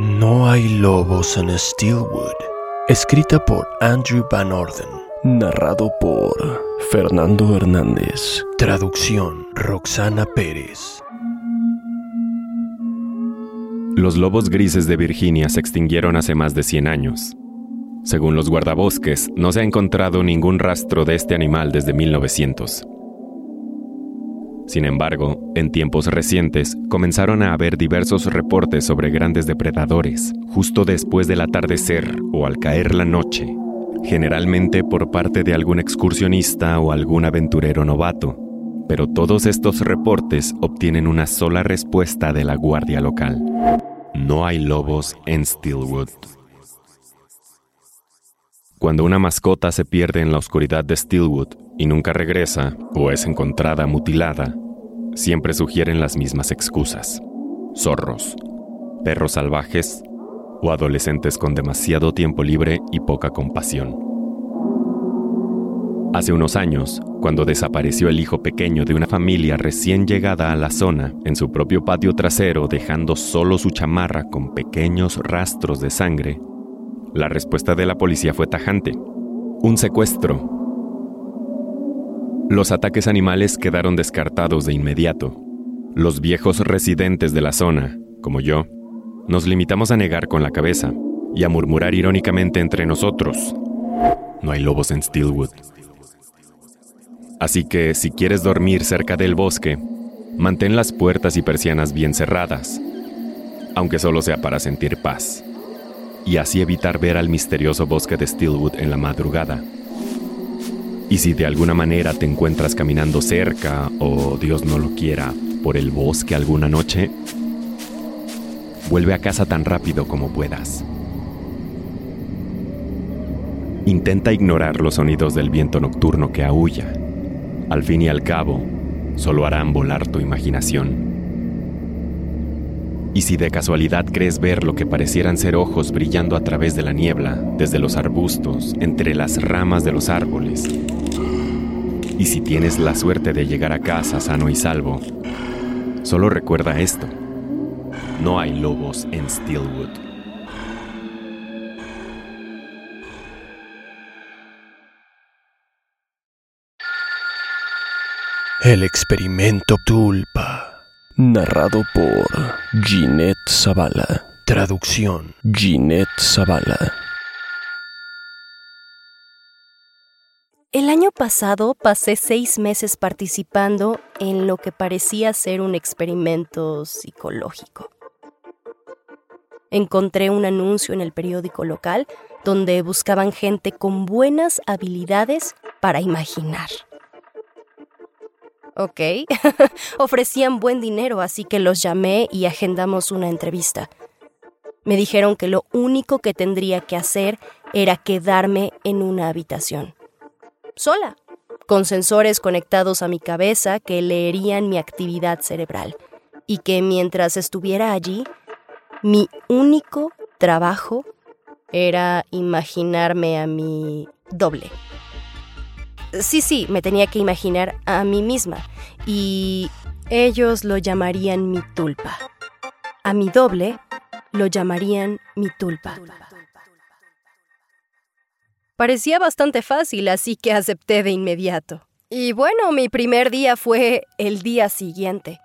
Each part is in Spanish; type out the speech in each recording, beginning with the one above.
No hay lobos en Steelwood. Escrita por Andrew Van Orden. Narrado por Fernando Hernández. Traducción Roxana Pérez. Los lobos grises de Virginia se extinguieron hace más de 100 años. Según los guardabosques, no se ha encontrado ningún rastro de este animal desde 1900. Sin embargo, en tiempos recientes comenzaron a haber diversos reportes sobre grandes depredadores, justo después del atardecer o al caer la noche, generalmente por parte de algún excursionista o algún aventurero novato. Pero todos estos reportes obtienen una sola respuesta de la guardia local. No hay lobos en Steelwood. Cuando una mascota se pierde en la oscuridad de Steelwood y nunca regresa o es encontrada mutilada, siempre sugieren las mismas excusas. Zorros, perros salvajes o adolescentes con demasiado tiempo libre y poca compasión. Hace unos años, cuando desapareció el hijo pequeño de una familia recién llegada a la zona en su propio patio trasero dejando solo su chamarra con pequeños rastros de sangre, la respuesta de la policía fue tajante. Un secuestro. Los ataques animales quedaron descartados de inmediato. Los viejos residentes de la zona, como yo, nos limitamos a negar con la cabeza y a murmurar irónicamente entre nosotros. No hay lobos en Steelwood. Así que si quieres dormir cerca del bosque, mantén las puertas y persianas bien cerradas, aunque solo sea para sentir paz y así evitar ver al misterioso bosque de Steelwood en la madrugada. Y si de alguna manera te encuentras caminando cerca o, Dios no lo quiera, por el bosque alguna noche, vuelve a casa tan rápido como puedas. Intenta ignorar los sonidos del viento nocturno que aúlla. Al fin y al cabo, solo harán volar tu imaginación. Y si de casualidad crees ver lo que parecieran ser ojos brillando a través de la niebla, desde los arbustos, entre las ramas de los árboles, y si tienes la suerte de llegar a casa sano y salvo, solo recuerda esto. No hay lobos en Steelwood. El experimento Tulpa. Narrado por Ginette Zavala. Traducción Ginette Zavala. El año pasado pasé seis meses participando en lo que parecía ser un experimento psicológico. Encontré un anuncio en el periódico local donde buscaban gente con buenas habilidades para imaginar. Ok, ofrecían buen dinero, así que los llamé y agendamos una entrevista. Me dijeron que lo único que tendría que hacer era quedarme en una habitación. Sola, con sensores conectados a mi cabeza que leerían mi actividad cerebral y que mientras estuviera allí, mi único trabajo era imaginarme a mi doble. Sí, sí, me tenía que imaginar a mí misma y ellos lo llamarían mi tulpa. A mi doble lo llamarían mi tulpa. Parecía bastante fácil, así que acepté de inmediato. Y bueno, mi primer día fue el día siguiente.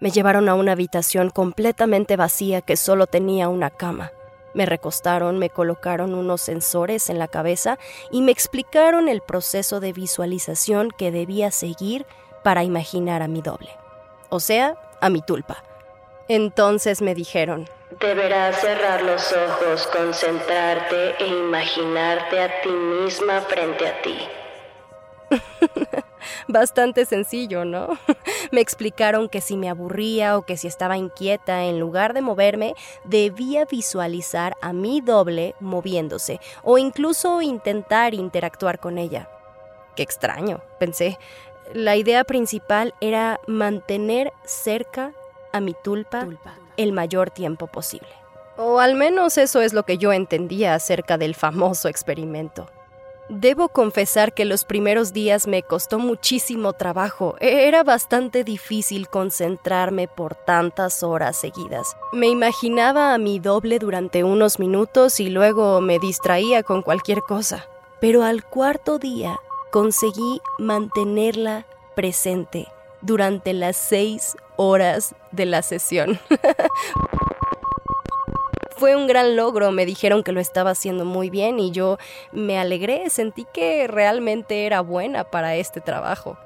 Me llevaron a una habitación completamente vacía que solo tenía una cama. Me recostaron, me colocaron unos sensores en la cabeza y me explicaron el proceso de visualización que debía seguir para imaginar a mi doble, o sea, a mi tulpa. Entonces me dijeron, Deberás cerrar los ojos, concentrarte e imaginarte a ti misma frente a ti. Bastante sencillo, ¿no? me explicaron que si me aburría o que si estaba inquieta, en lugar de moverme, debía visualizar a mi doble moviéndose o incluso intentar interactuar con ella. Qué extraño, pensé. La idea principal era mantener cerca a mi tulpa, el mayor tiempo posible. O al menos eso es lo que yo entendía acerca del famoso experimento. Debo confesar que los primeros días me costó muchísimo trabajo. E-, era bastante difícil concentrarme por tantas horas seguidas. Me imaginaba a mi doble durante unos minutos y luego me distraía con cualquier cosa. Pero al cuarto día conseguí mantenerla presente durante las seis horas de la sesión. Fue un gran logro, me dijeron que lo estaba haciendo muy bien y yo me alegré, sentí que realmente era buena para este trabajo.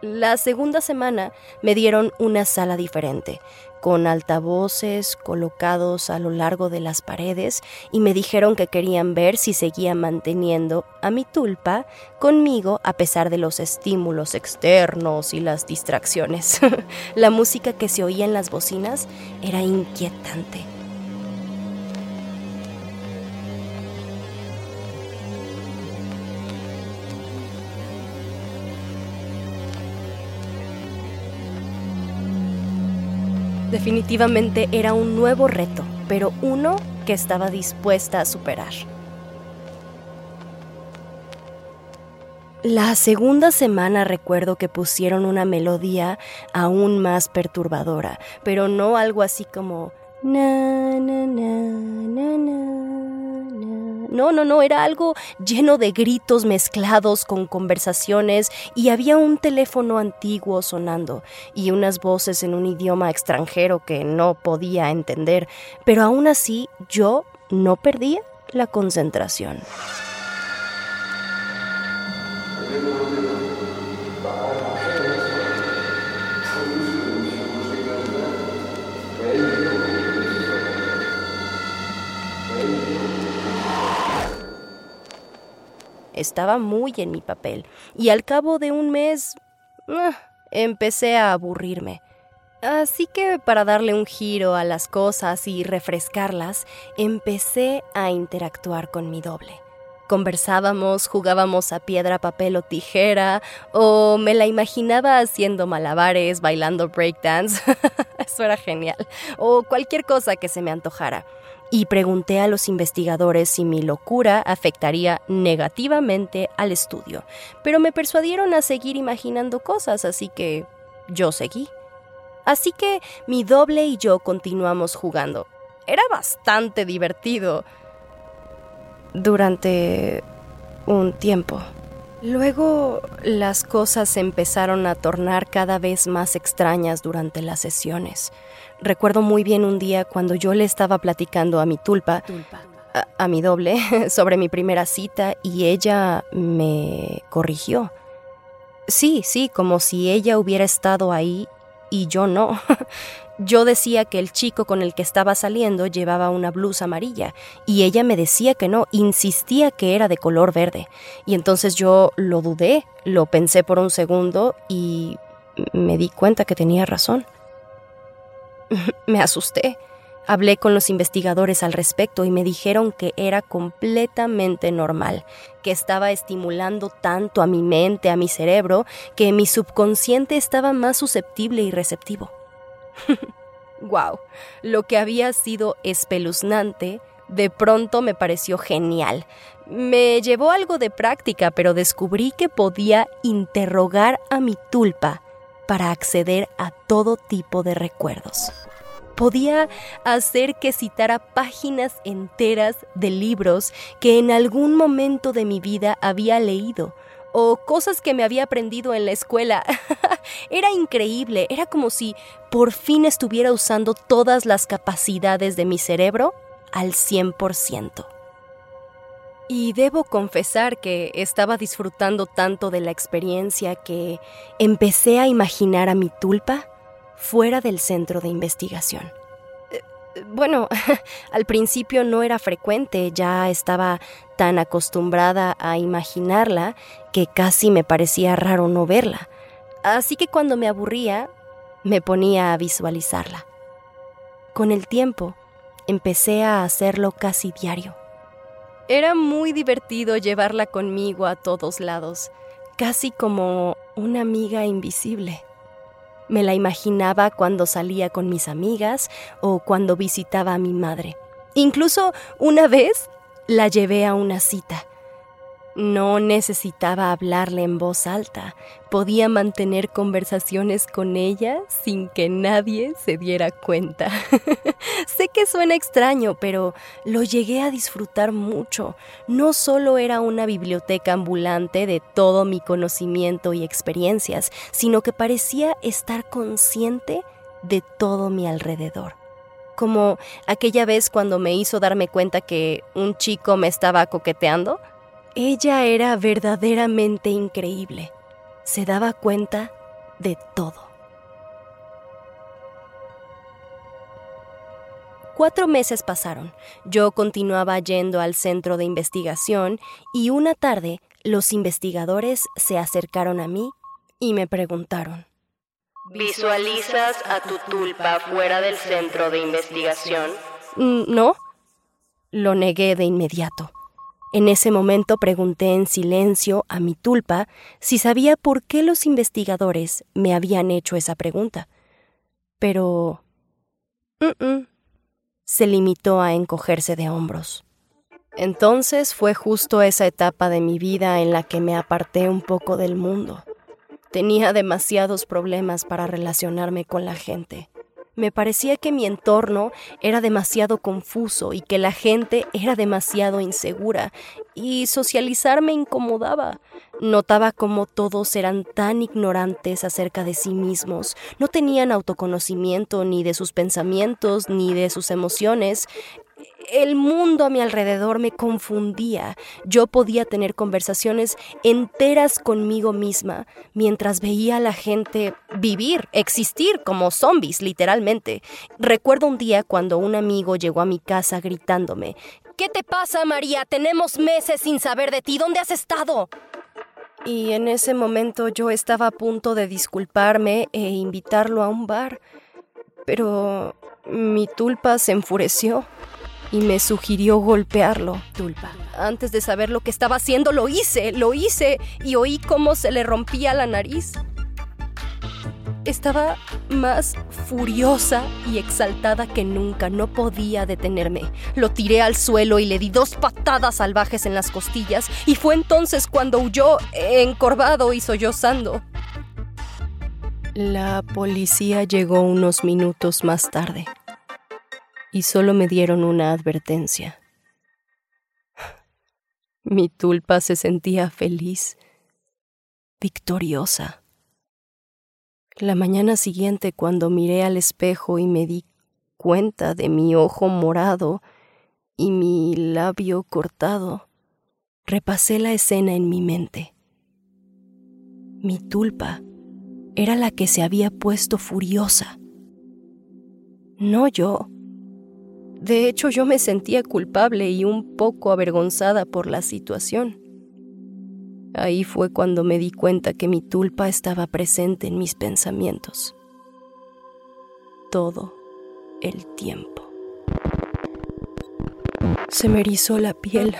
La segunda semana me dieron una sala diferente, con altavoces colocados a lo largo de las paredes y me dijeron que querían ver si seguía manteniendo a mi tulpa conmigo a pesar de los estímulos externos y las distracciones. la música que se oía en las bocinas era inquietante. Definitivamente era un nuevo reto, pero uno que estaba dispuesta a superar. La segunda semana recuerdo que pusieron una melodía aún más perturbadora, pero no algo así como na na na na no, no, no, era algo lleno de gritos mezclados con conversaciones y había un teléfono antiguo sonando y unas voces en un idioma extranjero que no podía entender, pero aún así yo no perdía la concentración. Estaba muy en mi papel y al cabo de un mes ah, empecé a aburrirme. Así que para darle un giro a las cosas y refrescarlas, empecé a interactuar con mi doble. Conversábamos, jugábamos a piedra, papel o tijera, o me la imaginaba haciendo malabares, bailando breakdance. Eso era genial. O cualquier cosa que se me antojara y pregunté a los investigadores si mi locura afectaría negativamente al estudio, pero me persuadieron a seguir imaginando cosas, así que yo seguí. Así que mi doble y yo continuamos jugando. Era bastante divertido durante un tiempo. Luego las cosas empezaron a tornar cada vez más extrañas durante las sesiones. Recuerdo muy bien un día cuando yo le estaba platicando a mi tulpa, A, mi doble, sobre mi primera cita y ella me corrigió. Sí, sí, como si ella hubiera estado ahí y yo no. Yo decía que el chico con el que estaba saliendo llevaba una blusa amarilla y ella me decía que no, insistía que era de color verde. Y entonces yo lo dudé, lo pensé por un segundo y me di cuenta que tenía razón. me asusté. Hablé con los investigadores al respecto y me dijeron que era completamente normal, que estaba estimulando tanto a mi mente, a mi cerebro, que mi subconsciente estaba más susceptible y receptivo. wow, lo que había sido espeluznante de pronto me pareció genial. Me llevó algo de práctica, pero descubrí que podía interrogar a mi tulpa para acceder a todo tipo de recuerdos. Podía hacer que citara páginas enteras de libros que en algún momento de mi vida había leído o cosas que me había aprendido en la escuela. era increíble, era como si por fin estuviera usando todas las capacidades de mi cerebro al 100%. Y debo confesar que estaba disfrutando tanto de la experiencia que empecé a imaginar a mi tulpa fuera del centro de investigación. Bueno, al principio no era frecuente, ya estaba tan acostumbrada a imaginarla que casi me parecía raro no verla. Así que cuando me aburría, me ponía a visualizarla. Con el tiempo, empecé a hacerlo casi diario. Era muy divertido llevarla conmigo a todos lados, casi como una amiga invisible. Me la imaginaba cuando salía con mis amigas o cuando visitaba a mi madre. Incluso una vez la llevé a una cita. No necesitaba hablarle en voz alta, podía mantener conversaciones con ella sin que nadie se diera cuenta. sé que suena extraño, pero lo llegué a disfrutar mucho. No solo era una biblioteca ambulante de todo mi conocimiento y experiencias, sino que parecía estar consciente de todo mi alrededor como aquella vez cuando me hizo darme cuenta que un chico me estaba coqueteando. Ella era verdaderamente increíble. Se daba cuenta de todo. Cuatro meses pasaron. Yo continuaba yendo al centro de investigación y una tarde los investigadores se acercaron a mí y me preguntaron. ¿Visualizas a tu tulpa fuera del centro de investigación? Mm, no. Lo negué de inmediato. En ese momento pregunté en silencio a mi tulpa si sabía por qué los investigadores me habían hecho esa pregunta. Pero... se limitó a encogerse de hombros. Entonces fue justo esa etapa de mi vida en la que me aparté un poco del mundo. Tenía demasiados problemas para relacionarme con la gente. Me parecía que mi entorno era demasiado confuso y que la gente era demasiado insegura y socializar me incomodaba. Notaba cómo todos eran tan ignorantes acerca de sí mismos, no tenían autoconocimiento ni de sus pensamientos ni de sus emociones, el mundo a mi alrededor me confundía. Yo podía tener conversaciones enteras conmigo misma mientras veía a la gente vivir, existir como zombies, literalmente. Recuerdo un día cuando un amigo llegó a mi casa gritándome, ¿Qué te pasa, María? Tenemos meses sin saber de ti. ¿Dónde has estado? Y en ese momento yo estaba a punto de disculparme e invitarlo a un bar. Pero mi tulpa se enfureció y me sugirió golpearlo. Tulpa. Antes de saber lo que estaba haciendo, lo hice, lo hice y oí cómo se le rompía la nariz. Estaba más furiosa y exaltada que nunca, no podía detenerme. Lo tiré al suelo y le di dos patadas salvajes en las costillas y fue entonces cuando huyó encorvado y sollozando. La policía llegó unos minutos más tarde y solo me dieron una advertencia. Mi tulpa se sentía feliz, victoriosa. La mañana siguiente, cuando miré al espejo y me di cuenta de mi ojo morado y mi labio cortado, repasé la escena en mi mente. Mi tulpa era la que se había puesto furiosa, no yo. De hecho, yo me sentía culpable y un poco avergonzada por la situación. Ahí fue cuando me di cuenta que mi tulpa estaba presente en mis pensamientos. Todo el tiempo. Se me erizó la piel.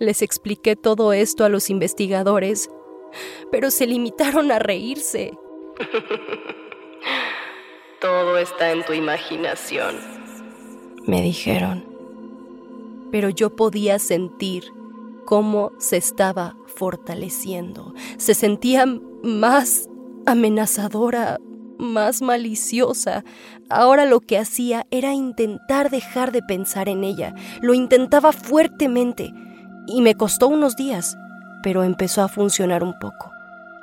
Les expliqué todo esto a los investigadores, pero se limitaron a reírse. Todo está en tu imaginación, me dijeron. Pero yo podía sentir cómo se estaba fortaleciendo. Se sentía más amenazadora, más maliciosa. Ahora lo que hacía era intentar dejar de pensar en ella. Lo intentaba fuertemente y me costó unos días, pero empezó a funcionar un poco.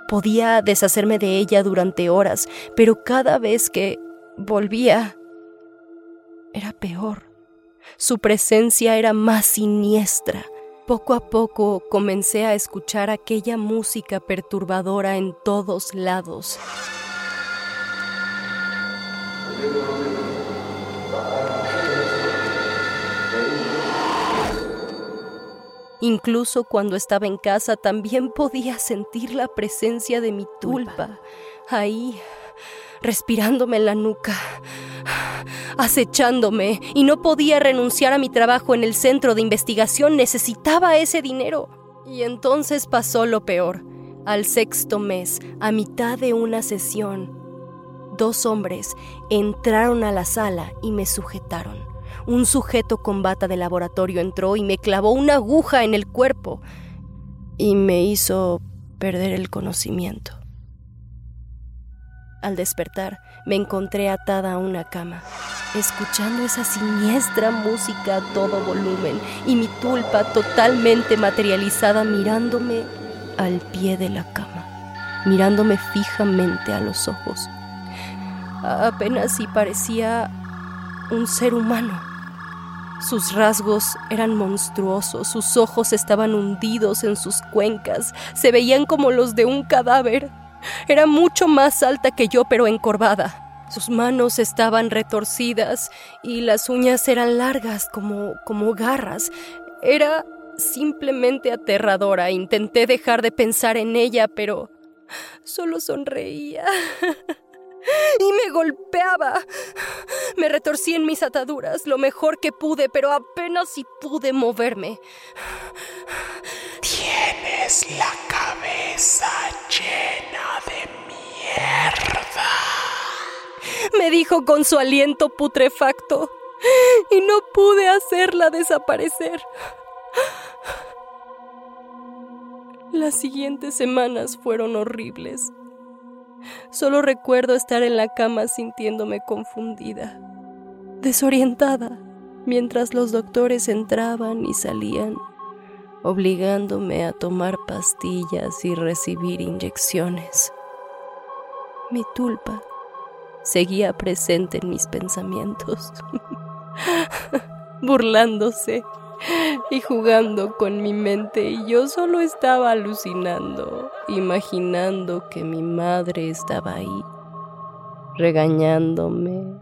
Podía deshacerme de ella durante horas, pero cada vez que volvía, era peor. Su presencia era más siniestra. Poco a poco comencé a escuchar aquella música perturbadora en todos lados. Incluso cuando estaba en casa también podía sentir la presencia de mi tulpa, ahí respirándome en la nuca, acechándome, y no podía renunciar a mi trabajo en el centro de investigación, necesitaba ese dinero. Y entonces pasó lo peor. Al sexto mes, a mitad de una sesión, dos hombres entraron a la sala y me sujetaron. Un sujeto con bata de laboratorio entró y me clavó una aguja en el cuerpo y me hizo perder el conocimiento. Al despertar, me encontré atada a una cama, escuchando esa siniestra música a todo volumen y mi tulpa totalmente materializada mirándome al pie de la cama, mirándome fijamente a los ojos. Apenas si parecía un ser humano. Sus rasgos eran monstruosos, sus ojos estaban hundidos en sus cuencas, se veían como los de un cadáver. Era mucho más alta que yo, pero encorvada. Sus manos estaban retorcidas y las uñas eran largas como, como garras. Era simplemente aterradora. Intenté dejar de pensar en ella, pero solo sonreía. y me golpeaba. Me retorcí en mis ataduras lo mejor que pude, pero apenas si pude moverme. Tienes la cabeza llena Me dijo con su aliento putrefacto, y no pude hacerla desaparecer. Las siguientes semanas fueron horribles. Solo recuerdo estar en la cama sintiéndome confundida, desorientada, mientras los doctores entraban y salían, obligándome a tomar pastillas y recibir inyecciones. Mi tulpa seguía presente en mis pensamientos, burlándose y jugando con mi mente y yo solo estaba alucinando, imaginando que mi madre estaba ahí, regañándome.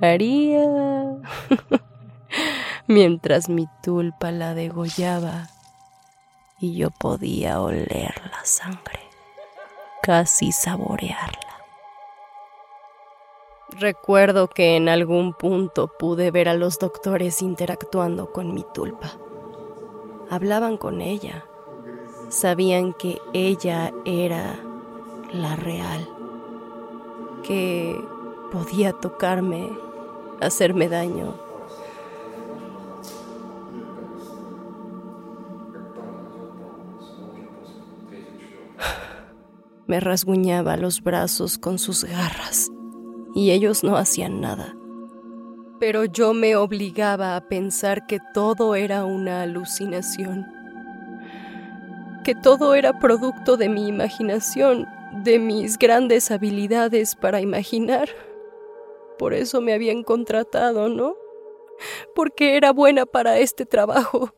Haría. Mientras mi tulpa la degollaba y yo podía oler la sangre, casi saborearla. Recuerdo que en algún punto pude ver a los doctores interactuando con mi tulpa. Hablaban con ella. Sabían que ella era la real. Que podía tocarme, hacerme daño. Me rasguñaba los brazos con sus garras y ellos no hacían nada. Pero yo me obligaba a pensar que todo era una alucinación, que todo era producto de mi imaginación, de mis grandes habilidades para imaginar. Por eso me habían contratado, ¿no? Porque era buena para este trabajo.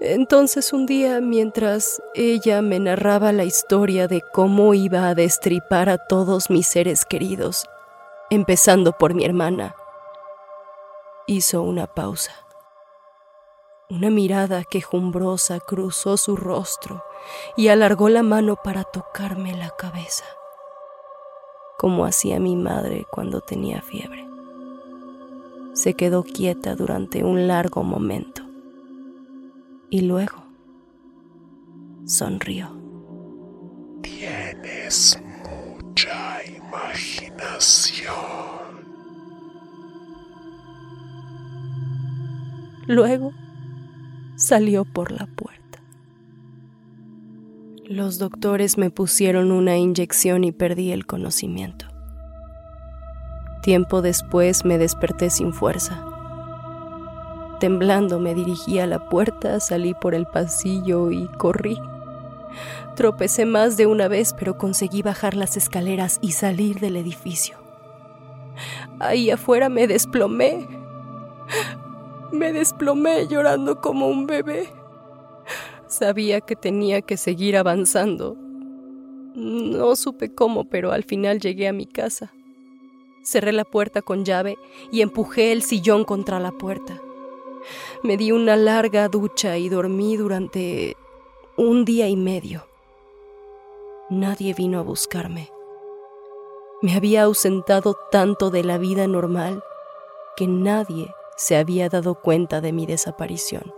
Entonces un día, mientras ella me narraba la historia de cómo iba a destripar a todos mis seres queridos, empezando por mi hermana, hizo una pausa. Una mirada quejumbrosa cruzó su rostro y alargó la mano para tocarme la cabeza, como hacía mi madre cuando tenía fiebre. Se quedó quieta durante un largo momento y luego sonrió. Tienes mucha imaginación. Luego salió por la puerta. Los doctores me pusieron una inyección y perdí el conocimiento. Tiempo después me desperté sin fuerza Temblando me dirigí a la puerta, salí por el pasillo y corrí. Tropecé más de una vez, pero conseguí bajar las escaleras y salir del edificio. Ahí afuera me desplomé. Me desplomé llorando como un bebé. Sabía que tenía que seguir avanzando. No supe cómo, pero al final llegué a mi casa. Cerré la puerta con llave y empujé el sillón contra la puerta. Me di una larga ducha y dormí durante un día y medio. Nadie vino a buscarme. Me había ausentado tanto de la vida normal que nadie se había dado cuenta de mi desaparición.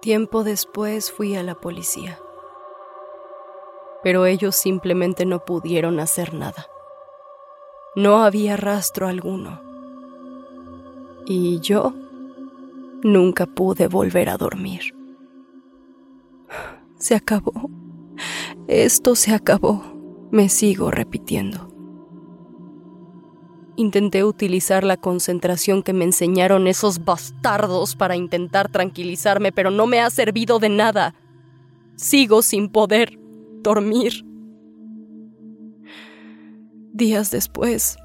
Tiempo después fui a la policía, pero ellos simplemente no pudieron hacer nada. No había rastro alguno. Y yo nunca pude volver a dormir. Se acabó. Esto se acabó. Me sigo repitiendo. Intenté utilizar la concentración que me enseñaron esos bastardos para intentar tranquilizarme, pero no me ha servido de nada. Sigo sin poder dormir. Días después,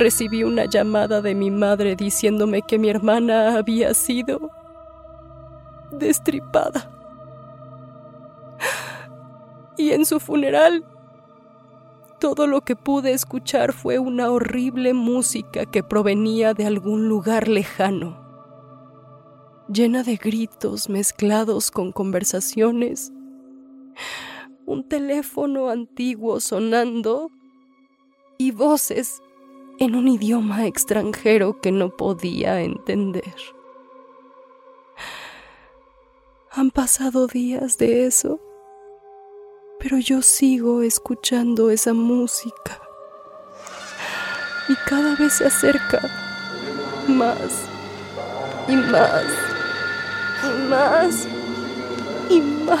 recibí una llamada de mi madre diciéndome que mi hermana había sido destripada. Y en su funeral todo lo que pude escuchar fue una horrible música que provenía de algún lugar lejano, llena de gritos mezclados con conversaciones, un teléfono antiguo sonando y voces en un idioma extranjero que no podía entender. Han pasado días de eso pero yo sigo escuchando esa música. Y cada vez se acerca más y más y más y más.